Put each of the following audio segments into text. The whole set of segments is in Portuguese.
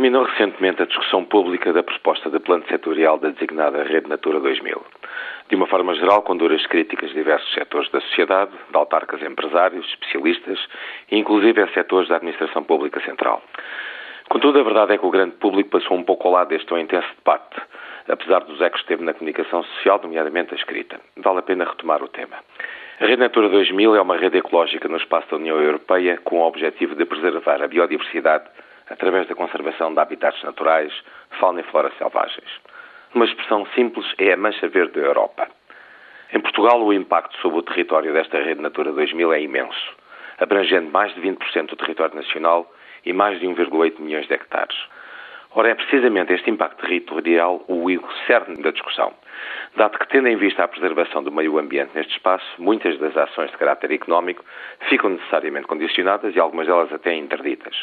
Terminou recentemente a discussão pública da proposta de plano setorial da designada Rede Natura 2000. De uma forma geral, com duras críticas de diversos setores da sociedade, de autarcas empresários, especialistas e inclusive a setores da administração pública central. Contudo, a verdade é que o grande público passou um pouco ao lado deste intenso debate, apesar dos ecos que teve na comunicação social, nomeadamente a escrita. Vale a pena retomar o tema. A Rede Natura 2000 é uma rede ecológica no espaço da União Europeia com o objetivo de preservar a biodiversidade através da conservação de habitats naturais, fauna e flora selvagens. Uma expressão simples é a mancha verde da Europa. Em Portugal, o impacto sobre o território desta rede Natura 2000 é imenso, abrangendo mais de 20% do território nacional e mais de 1,8 milhões de hectares. Ora, é precisamente este impacto territorial o cerne da discussão, dado que, tendo em vista a preservação do meio ambiente neste espaço, muitas das ações de caráter económico ficam necessariamente condicionadas e algumas delas até interditas.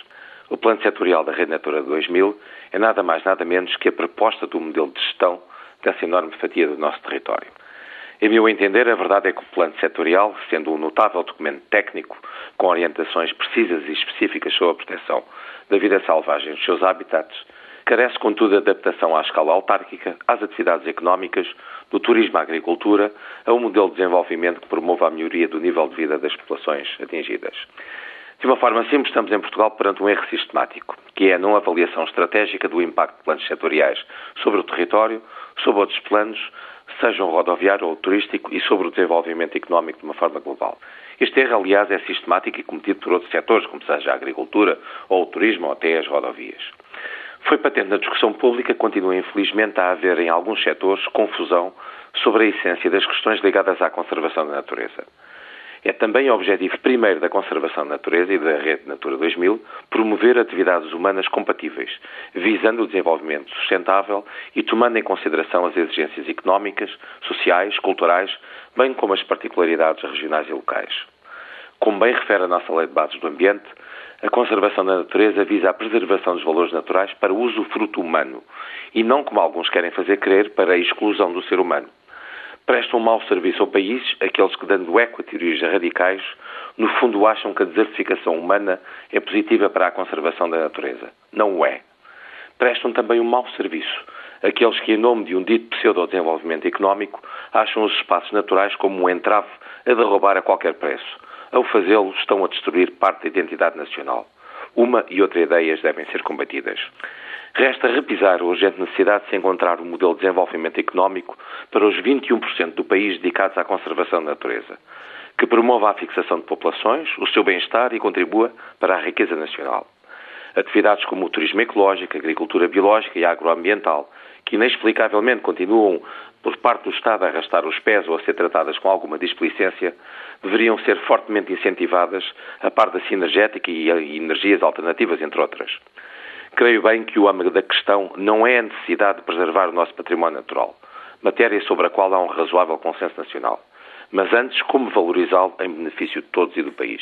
O plano setorial da Rede Natura 2000 é nada mais nada menos que a proposta do modelo de gestão dessa enorme fatia do nosso território. Em meu entender, a verdade é que o plano setorial, sendo um notável documento técnico com orientações precisas e específicas sobre a proteção da vida selvagem e dos seus habitats, carece, contudo, de adaptação à escala autárquica, às atividades económicas, do turismo à agricultura, a um modelo de desenvolvimento que promova a melhoria do nível de vida das populações atingidas. De uma forma simples, estamos em Portugal perante um erro sistemático, que é a não avaliação estratégica do impacto de planos setoriais sobre o território, sobre outros planos, sejam rodoviário ou turístico, e sobre o desenvolvimento económico de uma forma global. Este erro, aliás, é sistemático e cometido por outros setores, como seja a agricultura ou o turismo ou até as rodovias. Foi patente na discussão pública continua, infelizmente, a haver em alguns setores confusão sobre a essência das questões ligadas à conservação da natureza. É também objetivo primeiro da conservação da natureza e da Rede Natura 2000 promover atividades humanas compatíveis, visando o desenvolvimento sustentável e tomando em consideração as exigências económicas, sociais, culturais, bem como as particularidades regionais e locais. Como bem refere a nossa Lei de Bases do Ambiente, a conservação da natureza visa a preservação dos valores naturais para o uso fruto humano e não, como alguns querem fazer crer, para a exclusão do ser humano prestam um mau serviço ao país aqueles que, dando eco a teorias radicais, no fundo acham que a desertificação humana é positiva para a conservação da natureza. Não o é. Prestam também um mau serviço aqueles que, em nome de um dito pseudo-desenvolvimento económico, acham os espaços naturais como um entrave a derrubar a qualquer preço. Ao fazê-lo, estão a destruir parte da identidade nacional. Uma e outra ideias devem ser combatidas. Resta repisar a urgente necessidade de se encontrar um modelo de desenvolvimento económico para os 21% do país dedicados à conservação da natureza, que promova a fixação de populações, o seu bem-estar e contribua para a riqueza nacional. Atividades como o turismo ecológico, agricultura biológica e agroambiental, que inexplicavelmente continuam por parte do Estado a arrastar os pés ou a ser tratadas com alguma displicência, deveriam ser fortemente incentivadas a par da sinergética e energias alternativas, entre outras. Creio bem que o âmago da questão não é a necessidade de preservar o nosso património natural, matéria sobre a qual há um razoável consenso nacional, mas antes como valorizá-lo em benefício de todos e do país.